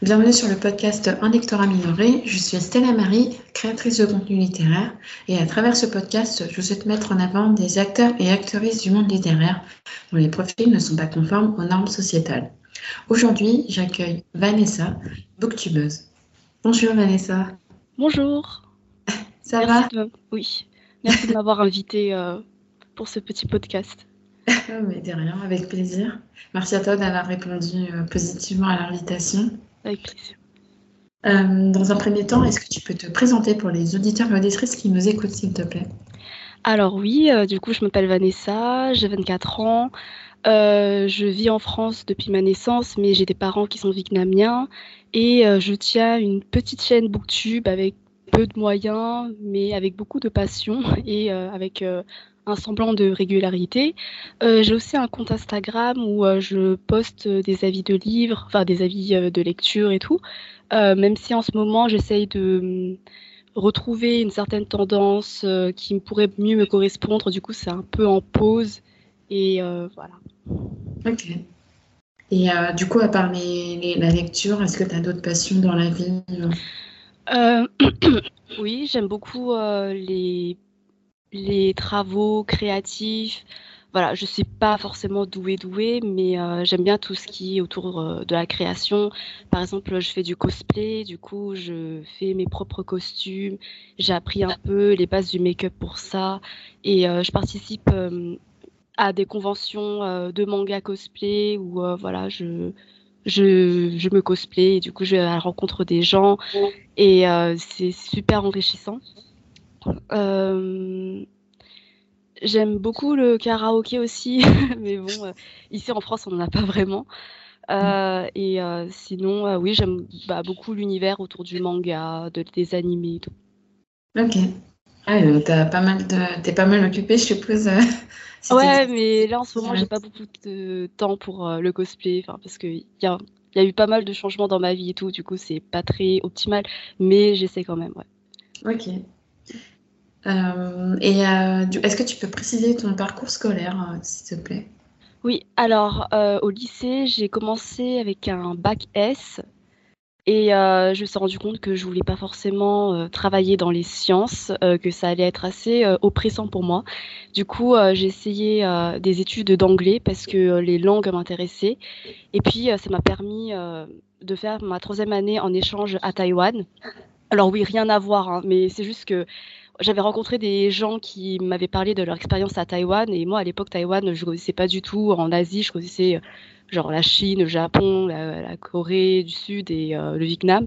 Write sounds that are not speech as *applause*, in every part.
Bienvenue sur le podcast Un lectorat minoré. Je suis Stella Marie, créatrice de contenu littéraire, et à travers ce podcast, je souhaite mettre en avant des acteurs et actrices du monde littéraire dont les profils ne sont pas conformes aux normes sociétales. Aujourd'hui, j'accueille Vanessa, booktubeuse. Bonjour Vanessa. Bonjour. Ça va? Oui. Merci de m'avoir invité euh, pour ce petit podcast. *laughs* Mais de rien, avec plaisir. Merci à toi d'avoir répondu euh, positivement à l'invitation. Avec plaisir. Euh, dans un premier temps, est-ce que tu peux te présenter pour les auditeurs et auditrices qui nous écoutent, s'il te plaît? Alors oui, euh, du coup, je m'appelle Vanessa, j'ai 24 ans. je vis en France depuis ma naissance, mais j'ai des parents qui sont vietnamiens et je tiens une petite chaîne Booktube avec peu de moyens, mais avec beaucoup de passion *laughs* et avec un semblant de régularité. Euh, j'ai aussi un compte Instagram où euh, je poste des avis de livres, enfin des avis euh, de lecture et tout. même si en ce moment j'essaye de hum, retrouver une certaine tendance qui pourrait mieux me correspondre. Du coup, c'est un peu en pause et voilà. Ok. Et du coup, à part la lecture, est-ce que tu as d'autres passions dans la vie *coughs* Oui, j'aime beaucoup les les travaux créatifs. Voilà, je suis pas forcément douée douée, mais euh, j'aime bien tout ce qui est autour euh, de la création. Par exemple, je fais du cosplay, du coup, je fais mes propres costumes. J'ai appris un peu les bases du make-up pour ça, et euh, je participe à des conventions de manga cosplay où voilà, je je, je me cosplay et du coup je vais à la rencontre des gens et c'est super enrichissant. Euh, j'aime beaucoup le karaoké aussi, *laughs* mais bon, euh, ici en France, on n'en a pas vraiment. Euh, et sinon, oui, j'aime bah, beaucoup l'univers autour du manga, de, des animés et tout. Ok. Ah, t'as pas mal de... T'es pas mal occupée, je suppose. *laughs* ouais, mais là en ce moment, j'ai pas beaucoup de temps pour le cosplay, parce qu'il y a, y a eu pas mal de changements dans ma vie et tout, du coup, c'est pas très optimal, mais j'essaie quand même, ouais. Ok. Euh, euh, est-ce que tu peux préciser ton parcours scolaire, euh, s'il te plaît? Oui, alors au lycée, j'ai commencé avec un bac S et je me suis rendu compte que je voulais pas forcément travailler dans les sciences, que ça allait être assez oppressant pour moi. Du coup, j'ai essayé des études d'anglais parce que les langues m'intéressaient. Et puis, ça m'a permis de faire ma troisième année en échange à Taïwan. Alors oui, rien à voir, hein, mais c'est juste que j'avais rencontré des gens qui m'avaient parlé de leur expérience à Taïwan et moi à l'époque Taïwan je connaissais pas du tout en Asie. Je connaissais euh, genre la Chine, le Japon, la, Corée du Sud et euh, le Vietnam.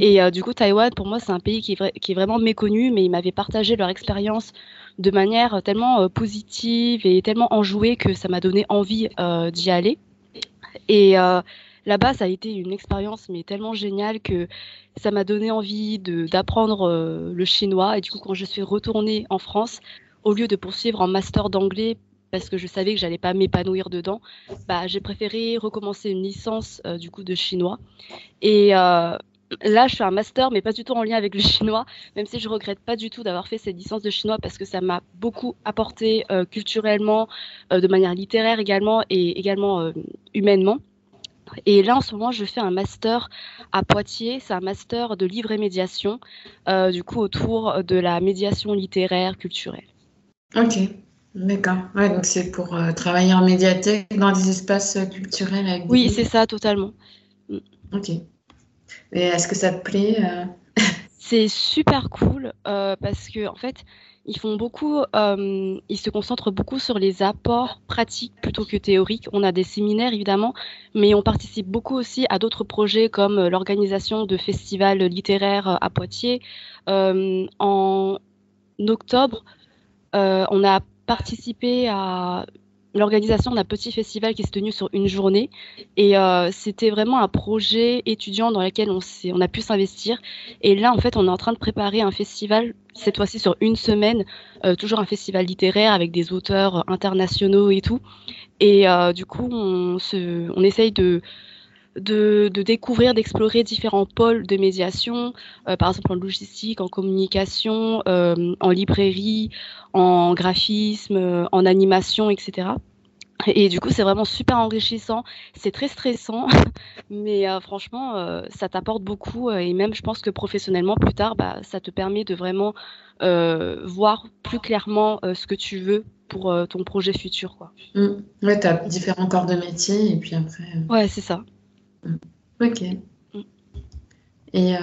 Et euh, du coup Taïwan pour moi c'est un pays qui est, qui est vraiment méconnu mais ils m'avaient partagé leur expérience de manière tellement positive et tellement enjouée que ça m'a donné envie d'y aller. Et là-bas, ça a été une expérience mais tellement géniale que ça m'a donné envie d'apprendre euh, le chinois. Et du coup, quand je suis retournée en France, au lieu de poursuivre un master d'anglais parce que je savais que j'allais pas m'épanouir dedans, bah, j'ai préféré recommencer une licence euh, du coup de chinois. Et euh, là, je fais un master, mais pas du tout en lien avec le chinois, même si je regrette pas du tout d'avoir fait cette licence de chinois parce que ça m'a beaucoup apporté culturellement, de manière littéraire également et également humainement. Et là, en ce moment, je fais un master à Poitiers. C'est un master de livre et médiation, euh, du coup, autour de la médiation littéraire, culturelle. Ok, d'accord. Ouais, donc c'est pour euh, travailler en médiathèque dans des espaces culturels. oui, c'est ça, totalement. Ok. Et est-ce que ça te plaît euh? C'est super cool parce que, en fait, ils font beaucoup, euh, ils se concentrent beaucoup sur les apports pratiques plutôt que théoriques. On a des séminaires évidemment, mais on participe beaucoup aussi à d'autres projets comme euh, l'organisation de festivals littéraires euh, à Poitiers. en octobre, on a participé à l'organisation d'un petit festival qui s'est tenu sur une journée. Et euh, c'était vraiment un projet étudiant dans lequel on, on a pu s'investir. Et là, en fait, on est en train de préparer un festival, cette fois-ci sur une semaine, euh, toujours un festival littéraire avec des auteurs internationaux et tout. Et euh, du coup, on, se, on essaye de, de, de, découvrir, d'explorer différents pôles de médiation, euh, par exemple en logistique, en communication, euh, en librairie, en graphisme, euh, en animation, etc. Et du coup, c'est vraiment super enrichissant. C'est très stressant, *laughs* mais euh, franchement, euh, ça t'apporte beaucoup. Et même, je pense que professionnellement, plus tard, bah, ça te permet de vraiment voir plus clairement ce que tu veux pour ton projet futur. Quoi. Mmh. Ouais, tu as différents corps de métier et puis après. Ouais, c'est ça. Mmh. Ok. Mmh. Et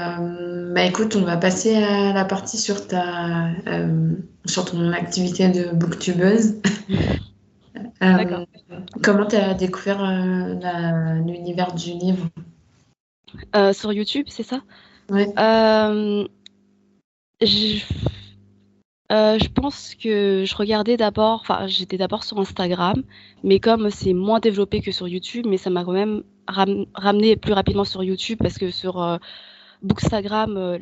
bah écoute, on va passer à la partie sur ta sur ton activité de booktubeuse. *laughs* Euh, comment tu as découvert euh, l'univers du livre? Euh, Sur YouTube, c'est ça? Oui. Je... je... pense que je regardais d'abord, enfin j'étais d'abord sur Instagram, mais comme c'est moins développé que sur YouTube, mais ça m'a quand même ramené plus rapidement sur YouTube parce que sur Bookstagram,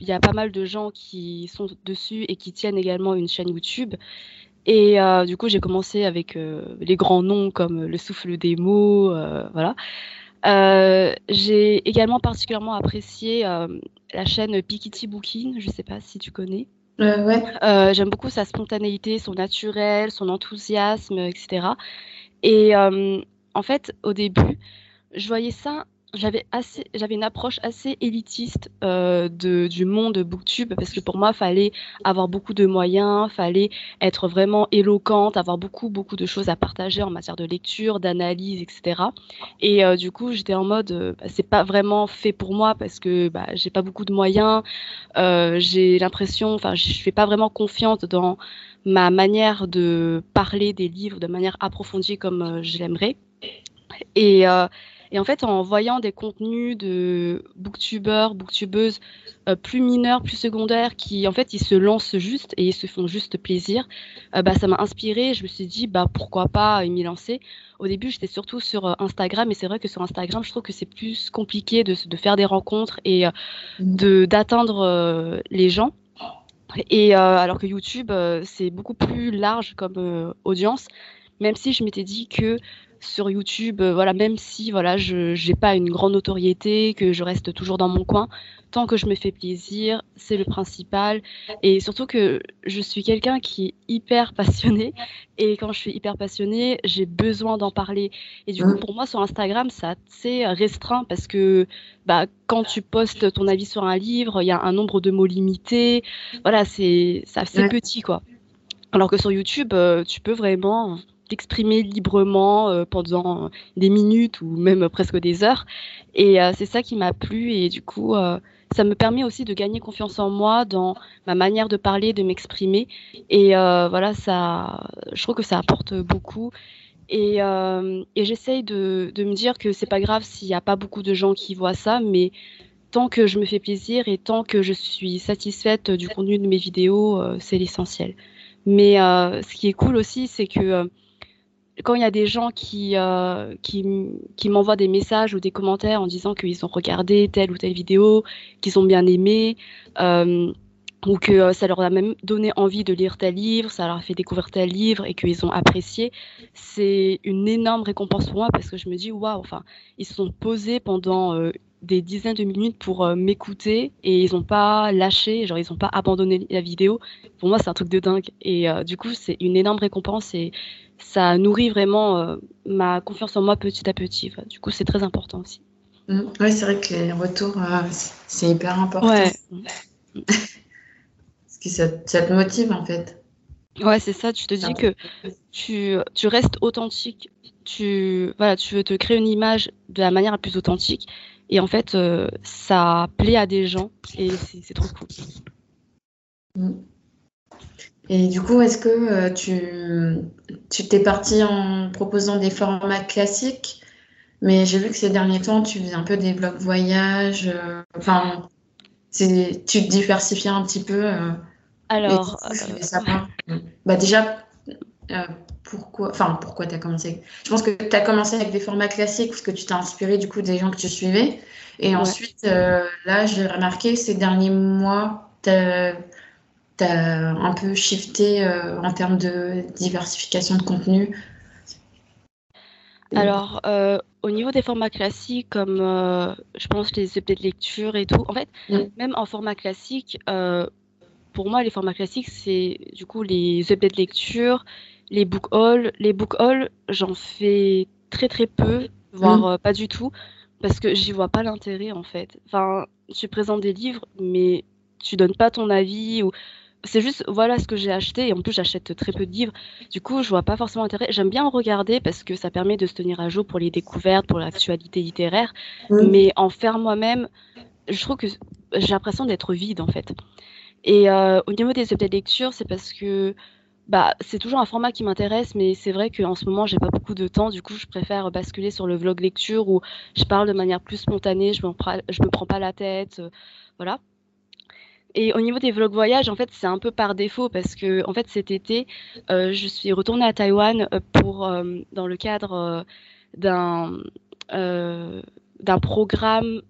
il y a pas mal de gens qui sont dessus et qui tiennent également une chaîne YouTube. Et euh, du coup, j'ai commencé avec euh, les grands noms comme le souffle des mots, euh, voilà. j'ai également particulièrement apprécié la chaîne Pikiti Booking, je ne sais pas si tu connais. Ouais. J'aime beaucoup sa spontanéité, son naturel, son enthousiasme, etc. Et en fait, au début, je voyais ça j'avais assez j'avais une approche assez élitiste euh, de, du monde booktube parce que pour moi fallait avoir beaucoup de moyens fallait être vraiment éloquente avoir beaucoup beaucoup de choses à partager en matière de lecture d'analyse etc et euh, du coup j'étais en mode euh, bah, c'est pas vraiment fait pour moi parce que bah, j'ai pas beaucoup de moyens. J'ai l'impression enfin je fais pas vraiment confiance dans ma manière de parler des livres de manière approfondie comme je l'aimerais. Et et en fait, en voyant des contenus de booktubeurs, booktubeuses euh, plus mineurs, plus secondaires, qui en fait, ils se lancent juste et ils se font juste plaisir, euh, bah, ça m'a inspiré. Je me suis dit, bah, pourquoi pas m'y lancer. Au début, j'étais surtout sur euh, Instagram, et c'est vrai que sur Instagram, je trouve que c'est plus compliqué de, de, faire des rencontres et de d'atteindre les gens. Et alors que YouTube, c'est beaucoup plus large comme audience, même si je m'étais dit que sur YouTube, euh, voilà, même si voilà, je n'ai pas une grande notoriété, que je reste toujours dans mon coin, tant que je me fais plaisir, c'est le principal. Et surtout que je suis quelqu'un qui est hyper *laughs* passionné. Et quand je suis hyper passionné, j'ai besoin d'en parler. Et du coup, pour moi, sur Instagram, c'est assez restreint parce que bah, quand tu postes ton avis sur un livre, il y a un nombre de mots limité. Voilà, c'est assez petit, quoi. Alors que sur YouTube, euh, tu peux vraiment t'exprimer librement euh, pendant des minutes ou même presque des heures. Et euh, c'est ça qui m'a plu et du coup, euh, ça me permet aussi de gagner confiance en moi dans ma manière de parler, de m'exprimer. Et voilà, ça, je trouve que ça apporte beaucoup. Et, et j'essaye de, de, me dire que c'est pas grave s'il n'y a pas beaucoup de gens qui voient ça, mais tant que je me fais plaisir et tant que je suis satisfaite du contenu de mes vidéos, c'est l'essentiel. Mais ce qui est cool aussi, c'est que quand il y a des gens qui, euh, qui, qui m'envoient des messages ou des commentaires en disant qu'ils ont regardé telle ou telle vidéo, qu'ils ont bien aimé, euh, ou que euh, ça leur a même donné envie de lire tel livre, ça leur a fait découvrir tel livre et qu'ils ont apprécié, c'est une énorme récompense pour moi parce que je me dis waouh, enfin, ils se sont posés pendant des dizaines de minutes pour m'écouter et ils n'ont pas lâché, genre ils n'ont pas abandonné la vidéo. Pour moi, c'est un truc de dingue et du coup, c'est une énorme récompense et ça nourrit vraiment euh, ma confiance en moi petit à petit. du coup, c'est très important aussi. Mmh. Oui, c'est vrai que les retours, euh, c'est hyper important. Ouais. Parce que ça, te motive en fait. Ouais, c'est ça. Tu te dis que tu, tu, restes authentique. Tu, voilà, tu veux te créer une image de la manière la plus authentique. Et en fait, euh, ça plaît à des gens et c'est trop cool. Mmh. Et du coup, est-ce que euh, tu t'es parti en proposant des formats classiques, mais j'ai vu que ces derniers temps, tu faisais un peu des blogs voyage. Euh, enfin, tu te diversifiais un petit peu. Euh, Alors, bah déjà, pourquoi, enfin pourquoi tu as commencé? Je pense que tu as commencé avec des formats classiques parce que tu t'es inspiré du coup des gens que tu suivais. Et ensuite, là, j'ai remarqué ces derniers mois, tu as un peu shifté euh, en termes de diversification de contenu. Alors, euh, au niveau des formats classiques, comme euh, je pense les EP de lecture et tout, en fait, même en format classique, pour moi, les formats classiques, c'est du coup les EP de lecture, les book hauls, les book hauls, j'en fais très très peu, voire Mm. euh, pas du tout, parce que j'y vois pas l'intérêt en fait. Enfin, tu présentes des livres, mais tu donnes pas ton avis ou c'est juste voilà ce que j'ai acheté et en plus j'achète très peu de livres. Du coup, je vois pas forcément l'intérêt. J'aime bien en regarder parce que ça permet de se tenir à jour pour les découvertes, pour l'actualité littéraire, Mm. mais en faire moi-même, je trouve que j'ai l'impression d'être vide en fait. Et euh, au niveau des objets de lecture, c'est parce que bah, c'est toujours un format qui m'intéresse, mais c'est vrai qu'en ce moment, j'ai pas beaucoup de temps. Du coup, je préfère basculer sur le vlog lecture où je parle de manière plus spontanée, je me, me prends pas la tête, euh, voilà. Et au niveau des vlogs voyages, en fait, c'est un peu par défaut parce que, en fait, cet été, euh, je suis retournée à Taïwan euh, pour, dans le cadre d'un programme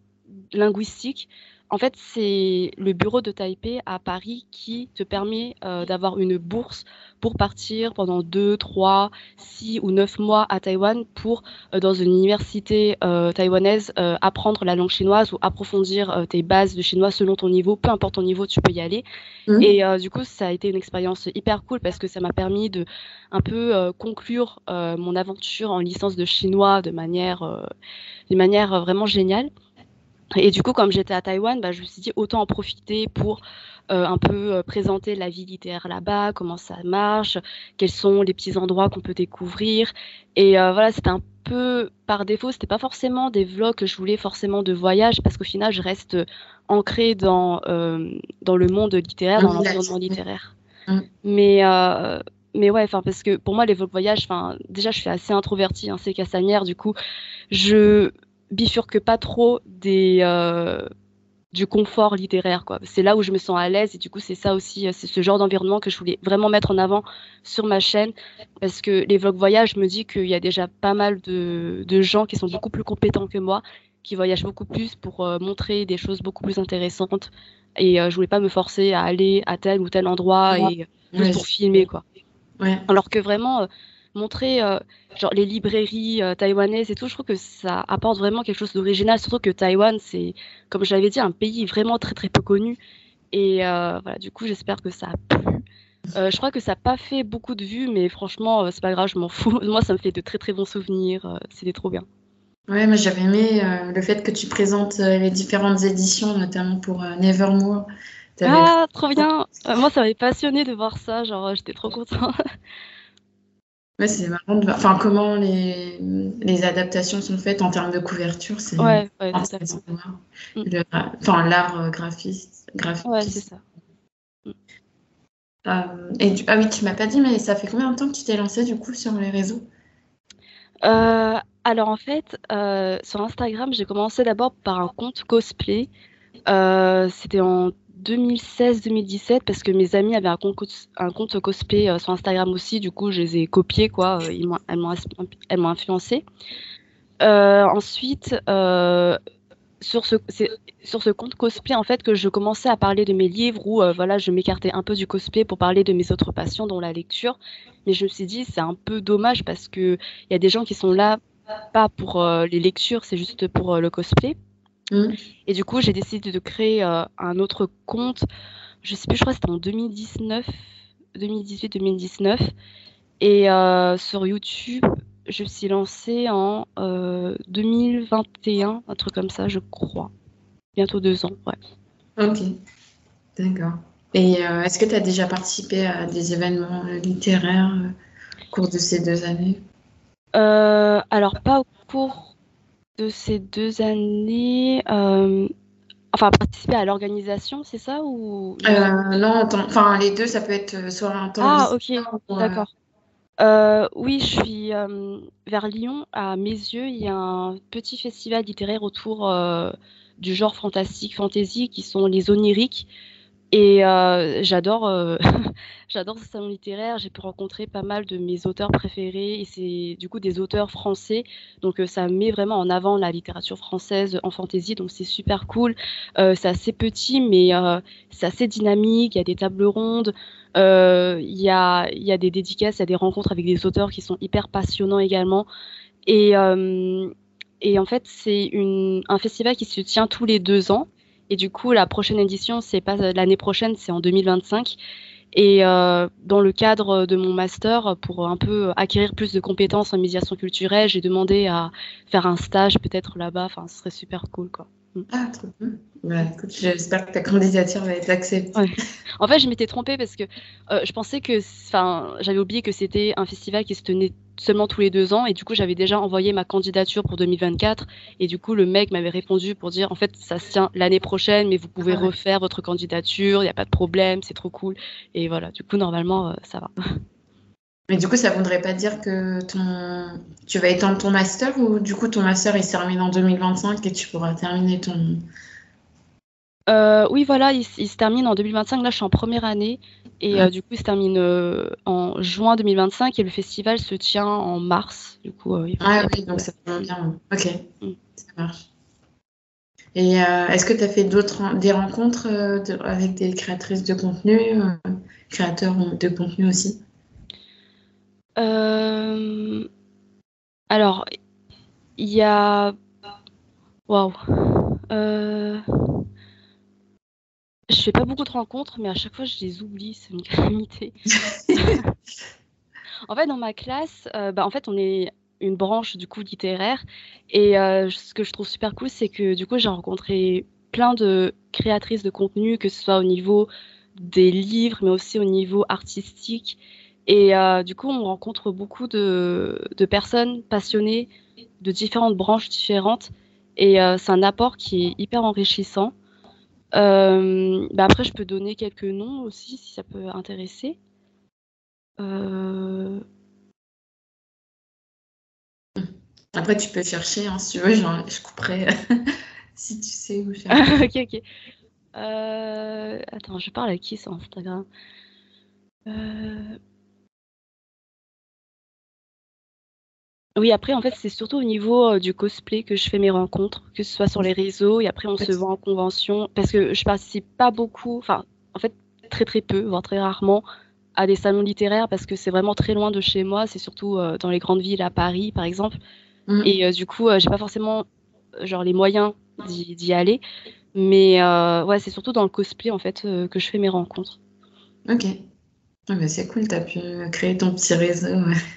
linguistique. En fait, c'est le bureau de Taipei à Paris qui te permet euh, d'avoir une bourse pour partir pendant 2, 3, 6 ou 9 mois à Taïwan pour, euh, dans une université euh, taïwanaise, apprendre la langue chinoise ou approfondir tes bases de chinois selon ton niveau. Peu importe ton niveau, tu peux y aller. Mm. Et du coup, ça a été une expérience hyper cool parce que ça m'a permis de un peu conclure mon aventure en licence de chinois de manière, de manière vraiment géniale. Et du coup, comme j'étais à Taïwan, bah, je me suis dit autant en profiter pour euh, un peu euh, présenter la vie littéraire là-bas, comment ça marche, quels sont les petits endroits qu'on peut découvrir. Et euh, voilà, c'était un peu par défaut, c'était pas forcément des vlogs que je voulais forcément de voyage, parce qu'au final, je reste ancrée dans, dans le monde littéraire, dans village, l'environnement littéraire. Mm. Mais, mais ouais, enfin, parce que pour moi, les vlogs voyages, enfin, déjà, je suis assez introvertie, hein, c'est cassanière, du coup, je bifurque pas trop des, euh, du confort littéraire, quoi. C'est là où je me sens à l'aise et du coup, c'est ça aussi, euh, c'est ce genre d'environnement que je voulais vraiment mettre en avant sur ma chaîne parce que les vlogs voyages, je me dis qu'il y a déjà pas mal de, de gens qui sont beaucoup plus compétents que moi, qui voyagent beaucoup plus pour euh, montrer des choses beaucoup plus intéressantes et euh, je voulais pas me forcer à aller à tel ou tel endroit Ouais. et juste Ouais, pour filmer, quoi. ouais. Alors que vraiment, euh, montrer euh, genre les librairies euh, taïwanaises et tout, je trouve que ça apporte vraiment quelque chose d'original. Surtout que Taïwan, c'est, comme je l'avais dit, un pays vraiment très très peu connu. Et euh, voilà, du coup, j'espère que ça a plu. Je crois que ça n'a pas fait beaucoup de vues, mais franchement, c'est pas grave, je m'en fous. *laughs* Moi, ça me fait de très très bons souvenirs. C'était trop bien. Ouais, moi j'avais aimé le fait que tu présentes les différentes éditions, notamment pour Nevermore. Ah, trop bien! Moi, ça m'avait passionné de voir ça. Genre, j'étais trop contente. *laughs* Ouais, c'est marrant de voir enfin, comment les, les adaptations sont faites en termes de couverture. C'est Ouais, ouais, intéressant totalement. de voir. Mm. Le- enfin, l'art euh, graphiste, graphique. Ouais, c'est ça. Euh, et du- ah oui, tu m'as pas dit, mais ça fait combien de temps que tu t'es lancé du coup sur les réseaux? Euh, alors en fait, euh, sur Instagram, j'ai commencé d'abord par un compte cosplay. Euh, c'était en 2016-2017 parce que mes amis avaient un compte, cosplay euh, sur Instagram aussi. Du coup, je les ai copiés, quoi. Euh, Ils m'ont, elles m'ont, influencé. Euh, ensuite, sur ce, c'est sur ce compte cosplay en fait que je commençais à parler de mes livres où voilà, je m'écartais un peu du cosplay pour parler de mes autres passions, dont la lecture. Mais je me suis dit, c'est un peu dommage parce que il y a des gens qui sont là pas pour les lectures, c'est juste pour le cosplay. Mm. Et du coup, j'ai décidé de créer euh, un autre compte. Je sais plus, je crois que c'était en 2019, 2018-2019. Et euh, sur YouTube, je me suis lancée en euh, 2021, un truc comme ça, je crois. Bientôt deux ans, ouais. Ok, d'accord. Et euh, est-ce que tu as déjà participé à des événements euh, littéraires euh, au cours de ces deux années? Euh, alors, pas au cours de ces deux années. euh, Enfin, participer à l'organisation, c'est ça ou... Euh, non, attends, enfin les deux, ça peut être euh, soit un temps Ah, ok, euh, d'accord. Euh, oui, je suis euh, vers Lyon, à mes yeux, il y a un petit festival littéraire autour euh, du genre fantastique, fantasy, qui sont les oniriques. Et euh, j'adore euh, *laughs* j'adore ce salon littéraire. J'ai pu rencontrer pas mal de mes auteurs préférés et c'est du coup des auteurs français. Donc euh, ça met vraiment en avant la littérature française en fantasy. Donc c'est super cool. Euh, c'est assez petit mais euh, c'est assez dynamique. Il y a des tables rondes. Il y a il y a des dédicaces, il y a des rencontres avec des auteurs qui sont hyper passionnants également. Et et en fait c'est un festival qui se tient tous les deux ans. Et du coup, la prochaine édition, c'est pas l'année prochaine, c'est en 2025. Et dans le cadre de mon master, pour un peu acquérir plus de compétences en médiation culturelle, j'ai demandé à faire un stage peut-être là-bas. Enfin, ce serait super cool, quoi. Ah, trop. Bah, écoute, j'espère que ta candidature va être acceptée. En fait, je m'étais trompée parce que euh, je pensais que, enfin, j'avais oublié que c'était un festival qui se tenait seulement tous les deux ans et du coup, j'avais déjà envoyé ma candidature pour 2024 et du coup, le mec m'avait répondu pour dire, en fait, ça se tient l'année prochaine, mais vous pouvez ah refaire votre candidature, il n'y a pas de problème, c'est trop cool. Et voilà, du coup, normalement, euh, ça va. Mais du coup, ça ne voudrait pas dire que ton... tu vas étendre ton master ou du coup ton master il se termine en 2025 et tu pourras terminer ton. Euh, oui, voilà, il, se termine en 2025. Là, je suis en première année et euh, du coup, il se termine euh, en juin 2025 et le festival se tient en mars. Du coup, ah oui, donc ça va bien. Ok, mm. ça marche. Et est-ce que tu as fait d'autres des rencontres avec des créatrices de contenu, créateurs de contenu aussi? Euh, alors, il y a. Waouh. Euh... Je fais pas beaucoup de rencontres, mais à chaque fois je les oublie, c'est une calamité. en fait, dans ma classe, euh, bah, en fait, on est une branche du coup littéraire, et euh, ce que je trouve super cool, c'est que du coup j'ai rencontré plein de créatrices de contenu, que ce soit au niveau des livres, mais aussi au niveau artistique. Et euh, du coup, on rencontre beaucoup de, personnes passionnées de différentes branches différentes. Et euh, c'est un apport qui est hyper enrichissant. Euh, bah après, je peux donner quelques noms aussi, si ça peut intéresser. Après, tu peux chercher, hein, si tu veux, je couperai *laughs* si tu sais où chercher. *laughs* ok, ok. Attends, je parle à qui sur Instagram? Oui, après, en fait, c'est surtout au niveau euh, du cosplay que je fais mes rencontres, que ce soit sur les réseaux, et après, on se voit en convention, parce que je participe pas beaucoup, enfin, en fait, très très peu, voire très rarement, à des salons littéraires, parce que c'est vraiment très loin de chez moi, c'est surtout euh, dans les grandes villes, à Paris, par exemple, mm. et euh, du coup, j'ai pas forcément, genre, les moyens d'y aller, mais ouais, c'est surtout dans le cosplay, en fait, que je fais mes rencontres. Ok. Ah bah, c'est cool, tu as pu créer ton petit réseau.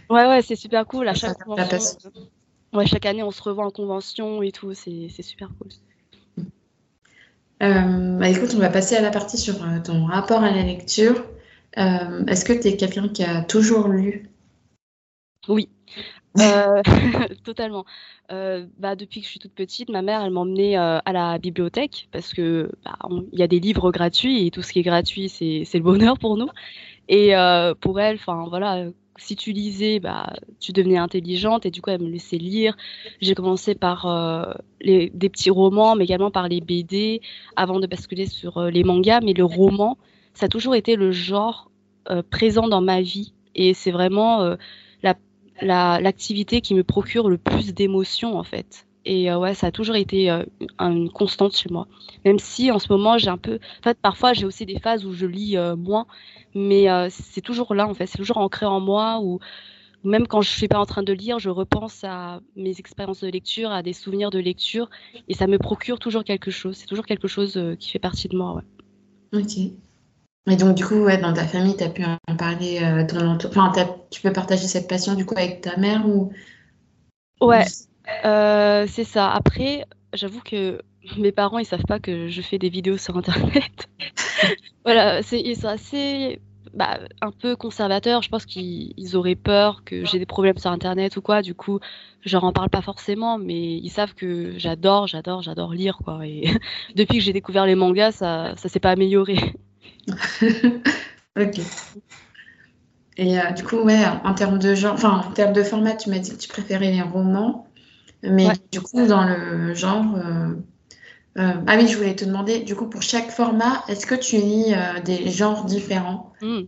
Ouais, ouais, c'est super cool. À chaque, ouais, chaque année, on se revoit en convention et tout. C'est super cool. Euh, bah, écoute, on va passer à la partie sur euh, ton rapport à la lecture. Euh, est-ce que tu es quelqu'un qui a toujours lu? Oui, *laughs* *laughs* totalement. bah, depuis que je suis toute petite, ma mère, elle m'emmenait à la bibliothèque parce que bah, il y a des livres gratuits et tout ce qui est gratuit, c'est le bonheur pour nous. Et euh, pour elle, enfin voilà, si tu lisais, bah, tu devenais intelligente et du coup, elle me laissait lire. J'ai commencé par euh, les, des petits romans, mais également par les BD, avant de basculer sur euh, les mangas. Mais le roman, ça a toujours été le genre présent dans ma vie et c'est vraiment l'activité la, qui me procure le plus d'émotions en fait. Et ouais, ça a toujours été une constante chez moi. Même si en ce moment, j'ai un peu. En fait, parfois, j'ai aussi des phases où je lis moins mais euh, c'est toujours là en fait, c'est toujours ancré en moi ou même quand je suis pas en train de lire, je repense à mes expériences de lecture, à des souvenirs de lecture et ça me procure toujours quelque chose. C'est toujours quelque chose euh, qui fait partie de moi. Ouais. Ok. Et donc du coup, ouais, dans ta famille, tu as pu en parler, euh, ton enfin, tu peux partager cette passion du coup avec ta mère ou? Ouais, c'est ça. Après, j'avoue que mes parents, ils savent pas que je fais des vidéos sur Internet. *laughs* voilà, ils sont assez, bah, un peu conservateurs. Je pense qu'ils auraient peur que j'ai des problèmes sur Internet ou quoi. Du coup, je leur parle pas forcément, mais ils savent que j'adore, j'adore, j'adore lire, quoi. Et *laughs* depuis que j'ai découvert les mangas, ça, ça s'est pas amélioré. *laughs* ok. Et euh, du coup, ouais, en termes de genre, enfin, en termes de format, tu m'as dit que tu préférais les romans, mais du coup, dans le genre, euh, euh, ah oui, je voulais te demander, du coup, pour chaque format, est-ce que tu lis euh, des genres différents? Hmm.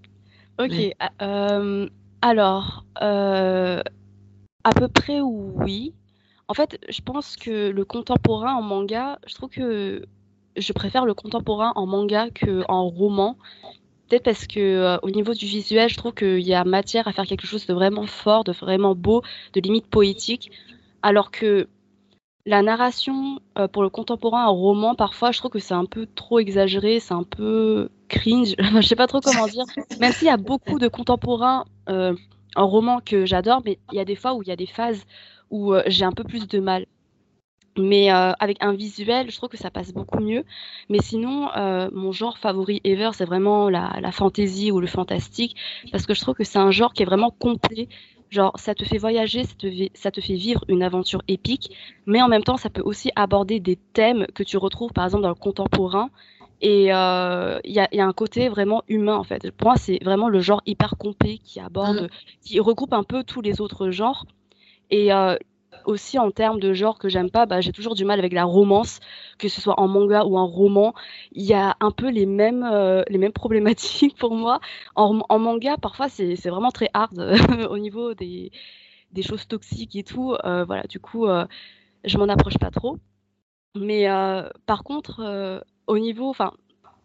Ok. Euh, alors, à peu près oui. En fait, je pense que le contemporain en manga, je trouve que je préfère le contemporain en manga qu'en roman. Peut-être parce que au niveau du visuel, je trouve qu'il y a matière à faire quelque chose de vraiment fort, de vraiment beau, de limite poétique. Alors que la narration euh, pour le contemporain, un roman, parfois, je trouve que c'est un peu trop exagéré, c'est un peu cringe. *laughs* je sais pas trop comment dire. Même s'il y a beaucoup de contemporains euh, en roman que j'adore, mais il y a des fois où il y a des phases où euh, j'ai un peu plus de mal. Mais avec un visuel, je trouve que ça passe beaucoup mieux. Mais sinon, mon genre favori ever, c'est vraiment la, la fantasy ou le fantastique, parce que je trouve que c'est un genre qui est vraiment complet. Genre, ça te fait voyager, ça te, ça te fait vivre une aventure épique, mais en même temps, ça peut aussi aborder des thèmes que tu retrouves, par exemple, dans le contemporain. Et euh, il y, a, un côté vraiment humain, en fait. Pour moi, c'est vraiment le genre hyper complet qui aborde, mmh. qui regroupe un peu tous les autres genres. Et euh, aussi en termes de genre que j'aime pas, bah, j'ai toujours du mal avec la romance, que ce soit en manga ou en roman. Il y a un peu les mêmes, euh, les mêmes *laughs* problématiques pour moi. En, manga, parfois, c'est vraiment très hard *laughs* au niveau des, des, choses toxiques et tout. Euh, voilà, du coup, euh, je m'en approche pas trop. Mais par contre, au niveau, enfin,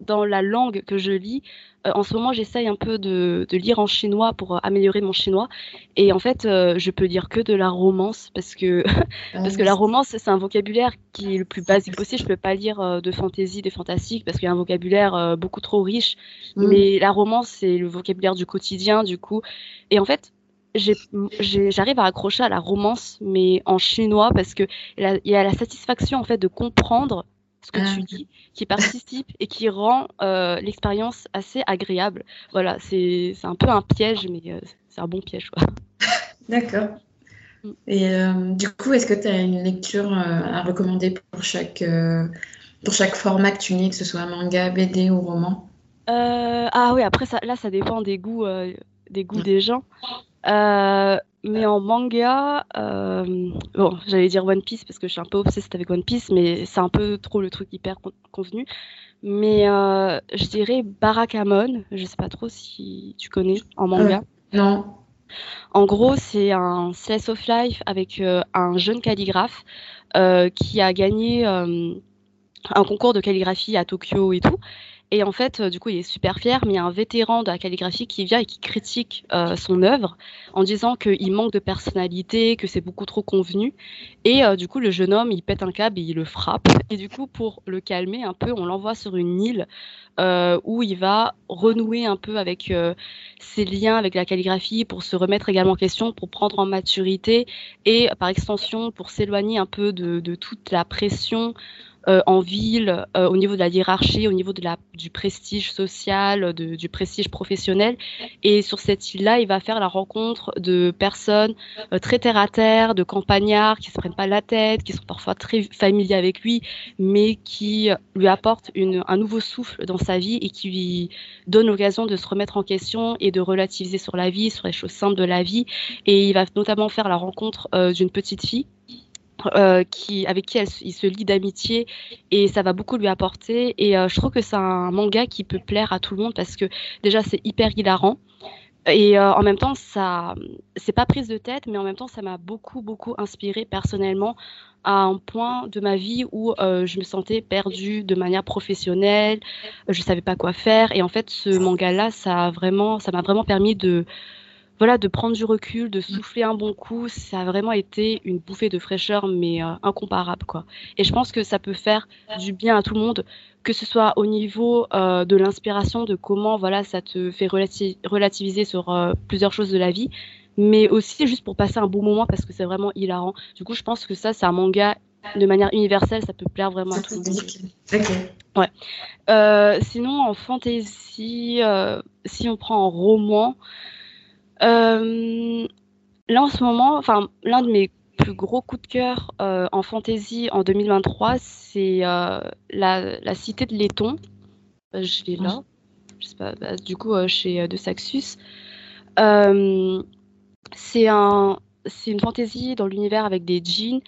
dans la langue que je lis. Euh, en ce moment, j'essaye un peu de, lire en chinois pour euh, améliorer mon chinois. Et en fait, euh, je peux lire que de la romance parce que, *laughs* ah parce que la romance, c'est un vocabulaire qui est le plus basique possible. Je peux pas lire de fantaisie, de fantastique parce qu'il y a un vocabulaire beaucoup trop riche. Mm. Mais la romance, c'est le vocabulaire du quotidien, du coup. Et en fait, j'arrive à accrocher à la romance, mais en chinois, parce que il y a la satisfaction en fait de comprendre ce que ah, tu dis, qui participe et qui rend euh, l'expérience assez agréable. Voilà, c'est un peu un piège, mais euh, c'est un bon piège. *laughs* D'accord. Mm. Et euh, du coup, est-ce que tu as une lecture à recommander pour chaque, pour chaque format que tu lis, que ce soit manga, BD ou roman? Ah oui, après, ça, là, ça dépend des goûts, des, goûts mm. des gens. Euh, mais en manga, euh, bon, j'allais dire One Piece parce que je suis un peu obsédée avec One Piece, mais c'est un peu trop le truc hyper convenu. Mais euh, je dirais Barakamon, je sais pas trop si tu connais en manga. non. En gros, c'est un slice of life avec un jeune calligraphe qui a gagné un concours de calligraphie à Tokyo et tout. Et en fait, euh, du coup, il est super fier, mais il y a un vétéran de la calligraphie qui vient et qui critique euh, son œuvre en disant qu'il manque de personnalité, que c'est beaucoup trop convenu. Et euh, du coup, le jeune homme, il pète un câble et il le frappe. Et du coup, pour le calmer un peu, on l'envoie sur une île où il va renouer un peu avec ses liens avec la calligraphie pour se remettre également en question, pour prendre en maturité et par extension pour s'éloigner un peu de, de toute la pression euh, en ville, euh, au niveau de la hiérarchie, au niveau de la, du prestige social, du prestige professionnel. Et sur cette île-là, il va faire la rencontre de personnes euh, très terre à terre, de campagnards qui se prennent pas la tête, qui sont parfois très familiers avec lui, mais qui lui apportent une, un nouveau souffle dans sa vie et qui lui donnent l'occasion de se remettre en question et de relativiser sur la vie, sur les choses simples de la vie. Et il va notamment faire la rencontre d'une petite fille euh, qui, avec qui il se lie d'amitié et ça va beaucoup lui apporter. Et euh, je trouve que c'est un manga qui peut plaire à tout le monde parce que déjà c'est hyper hilarant. Et euh, en même temps, ça, c'est pas prise de tête, mais en même temps, ça m'a beaucoup, beaucoup inspiré personnellement à un point de ma vie où je me sentais perdue de manière professionnelle, je savais pas quoi faire. Et en fait, ce manga-là, ça a vraiment, ça m'a vraiment permis de, voilà, de prendre du recul, de souffler un bon coup, ça a vraiment été une bouffée de fraîcheur, mais euh, incomparable, quoi. Et je pense que ça peut faire du bien à tout le monde, que ce soit au niveau euh, de l'inspiration, de comment, voilà, ça te fait relativiser sur euh, plusieurs choses de la vie, mais aussi juste pour passer un bon moment parce que c'est vraiment hilarant. Du coup, je pense que ça, c'est un manga de manière universelle, ça peut plaire vraiment à tout le monde. Ouais. sinon, en fantasy, si on prend en roman, euh, là, en ce moment, l'un de mes plus gros coups de cœur euh, en fantasy en 2023, c'est euh, la, Cité de Letton. je l'ai là. Je sais pas, bah, du coup, chez De Saxus. c'est un, une fantasy dans l'univers avec des jeans.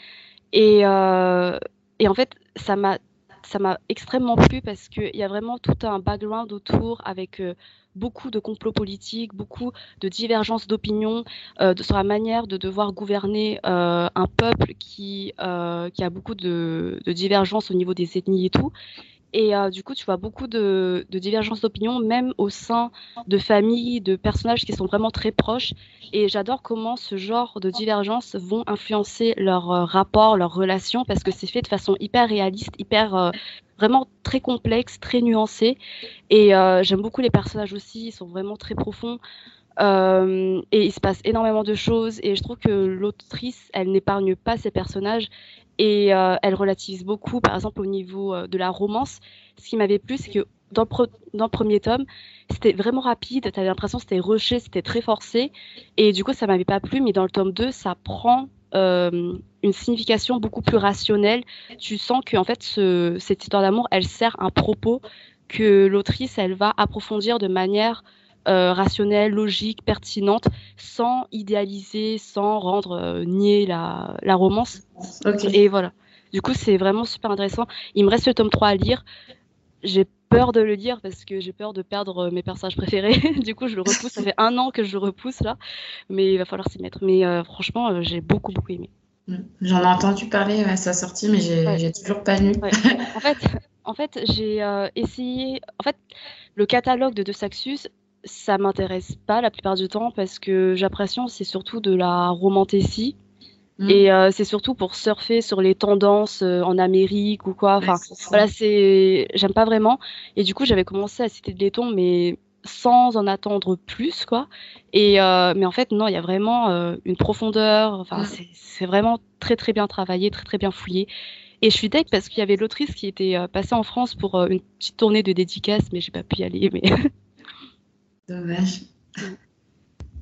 Et, et en fait, ça m'a ça m'a extrêmement plu parce qu'il y a vraiment tout un background autour avec beaucoup de complots politiques, beaucoup de divergences d'opinion euh, sur la manière de devoir gouverner euh, un peuple qui, euh, qui a beaucoup de, divergences au niveau des ethnies et tout. Et euh, du coup, tu vois beaucoup de, divergences d'opinion, même au sein de familles, de personnages qui sont vraiment très proches. Et j'adore comment ce genre de divergences vont influencer leur euh, rapport, leurs relations, parce que c'est fait de façon hyper réaliste, hyper euh, vraiment très complexe, très nuancé. Et j'aime beaucoup les personnages aussi, ils sont vraiment très profonds. et il se passe énormément de choses et je trouve que l'autrice, elle n'épargne pas ses personnages et euh, elle relativise beaucoup, par exemple au niveau euh, de la romance. Ce qui m'avait plu, c'est que dans le, premier tome, c'était vraiment rapide, tu avais l'impression que c'était rushé, c'était très forcé, et du coup ça m'avait pas plu, mais dans le tome 2, ça prend euh, une signification beaucoup plus rationnelle. Tu sens que en fait cette histoire d'amour, elle sert un propos que l'autrice, elle va approfondir de manière euh, rationnelle, logique, pertinente, sans idéaliser, sans rendre euh, nier la, la romance. Et voilà. Du coup, c'est vraiment super intéressant. Il me reste le tome 3 à lire. J'ai peur de le lire parce que j'ai peur de perdre euh, mes personnages préférés. *laughs* du coup, je le repousse. Ça fait un an que je le repousse là, mais il va falloir s'y mettre. Mais franchement, j'ai beaucoup beaucoup aimé. Mm. J'en ai entendu parler à sa sortie, mais j'ai toujours pas lu. en fait, en fait j'ai essayé. En fait, le catalogue de De Saxus, ça m'intéresse pas la plupart du temps parce que j'apprécie c'est surtout de la romantécie. Mm. Et euh, c'est surtout pour surfer sur les tendances euh, en Amérique ou quoi. Enfin, voilà, c'est, j'aime pas vraiment. Et du coup, j'avais commencé à citer de laiton, mais sans en attendre plus, quoi. Et euh, mais en fait, non, il y a vraiment une profondeur. Enfin, mm. c'est vraiment très très bien travaillé, très très bien fouillé. Et je suis deck parce qu'il y avait l'autrice qui était passée en France pour une petite tournée de dédicaces, mais j'ai pas pu y aller. Mais *laughs* Dommage.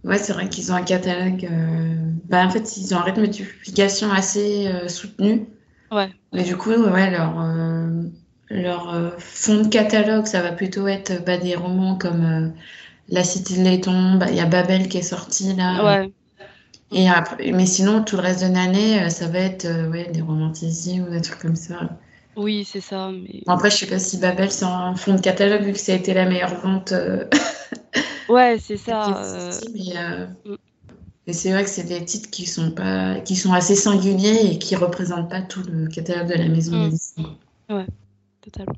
Ouais, c'est vrai qu'ils ont un catalogue. Euh, bah, en fait, ils ont un rythme de publication assez euh, soutenu. Ouais. Et du coup, ouais, leur, euh, leur fond de catalogue, ça va plutôt être bah, des romans comme La Cité de Letton. Bah, il y a Babel qui est sorti là. Ouais. Et après, mais sinon, tout le reste de l'année, ça va être ouais, des romantiques ou des trucs comme ça. Oui, c'est ça. Mais... après, je sais pas si Babel, c'est un fond de catalogue vu que ça a été la meilleure vente. Ouais, c'est *laughs* ça. Euh, euh, mm. Mais, c'est vrai que c'est des titres qui sont pas, qui sont assez singuliers et qui représentent pas tout le catalogue de la maison mm. d'édition. Ouais, totalement.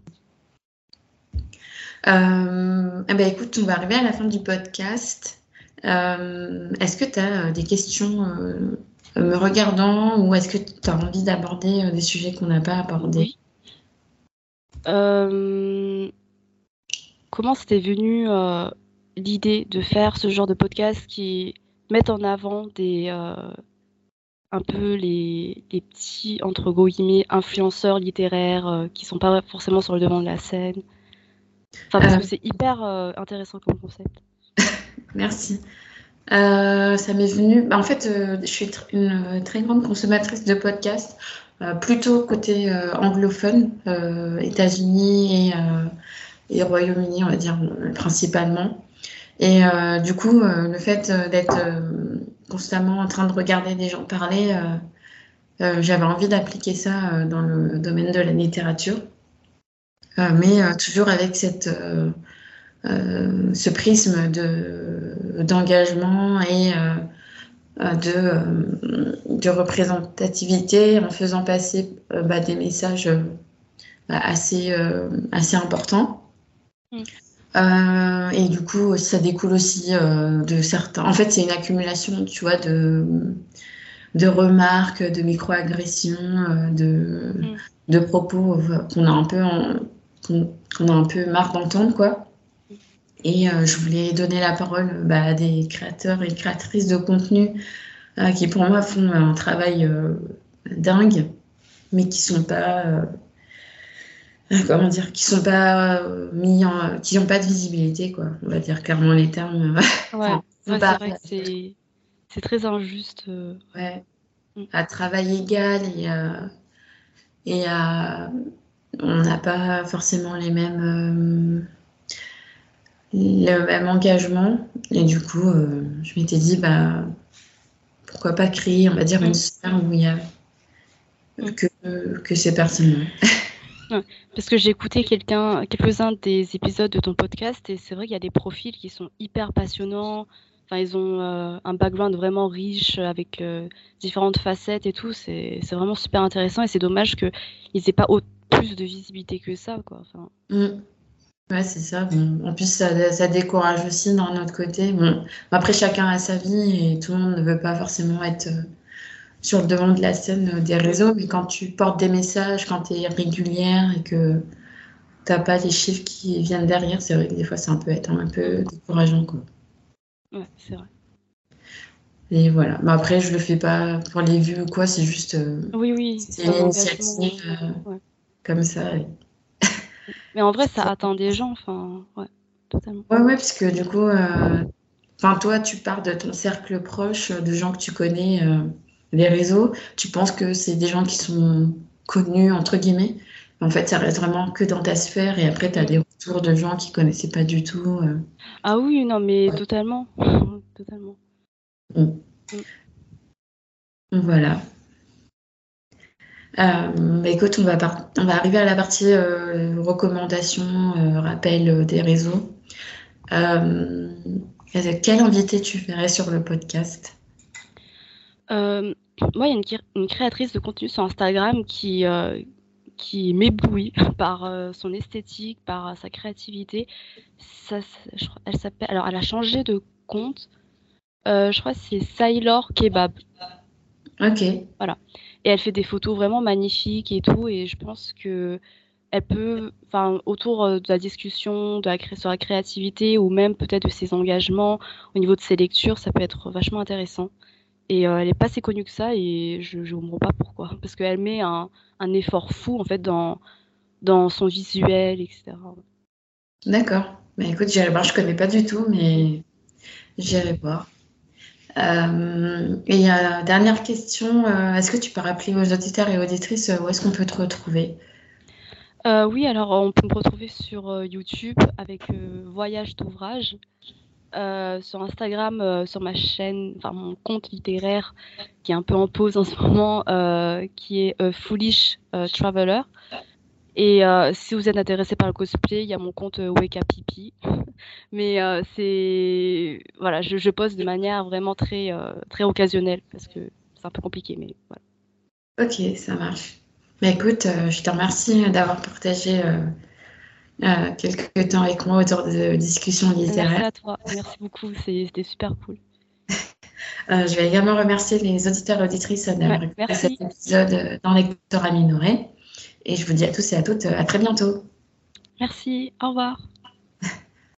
Euh, eh ben, écoute, on va arriver à la fin du podcast. est-ce que tu as des questions me regardant ou est-ce que tu as envie d'aborder des sujets qu'on n'a pas abordés? Comment c'était venu l'idée de faire ce genre de podcast qui met en avant des euh, un peu les, petits entre guillemets influenceurs littéraires euh, qui sont pas forcément sur le devant de la scène? Enfin parce que euh. c'est hyper intéressant comme concept. *laughs* Merci. ça m'est venu. Bah, en fait, je suis une très grande consommatrice de podcasts, plutôt côté anglophone, États-Unis et, Royaume-Uni, on va dire principalement. Et euh, du coup, euh, le fait euh, d'être constamment en train de regarder des gens parler, j'avais envie d'appliquer ça dans le domaine de la littérature, mais toujours avec cette, ce prisme d'engagement et de, de, représentativité en faisant passer bah, des messages bah, assez, assez importants. Mm. Euh, et du coup, ça découle aussi euh, de certains. En fait, c'est une accumulation, tu vois, de, de remarques, de microagressions, euh, de, mm. de propos qu'on a un peu qu'on a un peu marre d'entendre, quoi. Et je voulais donner la parole bah, à des créateurs et créatrices de contenu qui, pour moi, font un travail dingue, mais qui sont pas comment dire, qui sont pas euh, mis en, qui n'ont pas de visibilité, quoi. On va dire clairement les termes. Euh, *laughs* ouais, c'est vrai que c'est très injuste. Euh. Ouais. Mm. À travail égal et à, et à, on n'a pas forcément les mêmes le même engagement et du coup je m'étais dit bah pourquoi pas créer on va dire une mm. sphère où il y a mm. que, que ces personnes là *laughs* parce que j'ai écouté quelqu'un, quelques-uns des épisodes de ton podcast et c'est vrai qu'il y a des profils qui sont hyper passionnants. Enfin, ils ont euh, un background vraiment riche avec euh, différentes facettes et tout. C'est vraiment super intéressant et c'est dommage qu'ils n'aient pas plus de visibilité que ça, quoi. Enfin... Mm. Ouais, c'est ça. En plus, ça, ça, décourage aussi d'un autre côté. Bon, après, chacun a sa vie et tout le monde ne veut pas forcément être euh, sur le devant de la scène des réseaux. Mais quand tu portes des messages, quand tu es régulière et que tu n'as pas les chiffres qui viennent derrière, c'est vrai que des fois, ça peut être un peu décourageant. Quoi. Ouais, c'est vrai. Et voilà. Mais après, je le fais pas pour les vues ou quoi, c'est juste. Euh, oui, oui. C'est une initiative euh, comme ça. Mais en vrai, ça atteint des gens, enfin, ouais, totalement. Ouais, ouais, parce que du coup, euh, enfin, toi, tu pars de ton cercle proche, de gens que tu connais, les réseaux. Tu penses que c'est des gens qui sont connus, entre guillemets? En fait, ça reste vraiment que dans ta sphère et après, tu as des retours de gens qui connaissaient pas du tout. Ah oui, non, mais totalement. *laughs* totalement. Mm. Voilà. Euh, écoute, on va, on va arriver à la partie euh, recommandations, euh, rappel des réseaux. quel invité tu ferais sur le podcast? Moi, il y a une, créatrice de contenu sur Instagram qui, qui m'éblouit *laughs* par son esthétique, par sa créativité. Ça, elle s'appelle. Alors, elle a changé de compte. Euh, je crois que c'est Sailor Kebab. Ok. Voilà. Et elle fait des photos vraiment magnifiques et tout. Et je pense que elle peut, enfin, autour euh, de la discussion de la sur la créativité ou même peut-être de ses engagements au niveau de ses lectures, ça peut être vachement intéressant. Et euh, elle est pas si connue que ça et je ne comprends pas pourquoi. Parce qu'elle met un, effort fou en fait dans, dans son visuel, etc. D'accord. Mais écoute, j'irai voir. Je connais pas du tout, mais j'irai voir. Euh, et euh, dernière question, euh, est-ce que tu peux rappeler aux auditeurs et auditrices où est-ce qu'on peut te retrouver? Oui, alors on peut me retrouver sur YouTube avec Voyage d'ouvrage, sur Instagram, sur ma chaîne, enfin mon compte littéraire qui est un peu en pause en ce *laughs* moment, qui est Foolish Traveler. Et euh, si vous êtes intéressé par le cosplay, il y a mon compte euh, Wake Up Pipi. *laughs* Mais euh, c'est voilà, je, je, pose de manière vraiment très très occasionnelle parce que c'est un peu compliqué, mais voilà. Ok, ça marche. Mais écoute, je te remercie d'avoir partagé quelques temps avec moi autour de discussions littéraires. Merci à toi, merci beaucoup, c'était super cool. *laughs* je vais également remercier les auditeurs et auditrices d'avoir écouté cet épisode dans Lecteur Minoré. Et je vous dis à tous et à toutes à très bientôt. Merci, au revoir.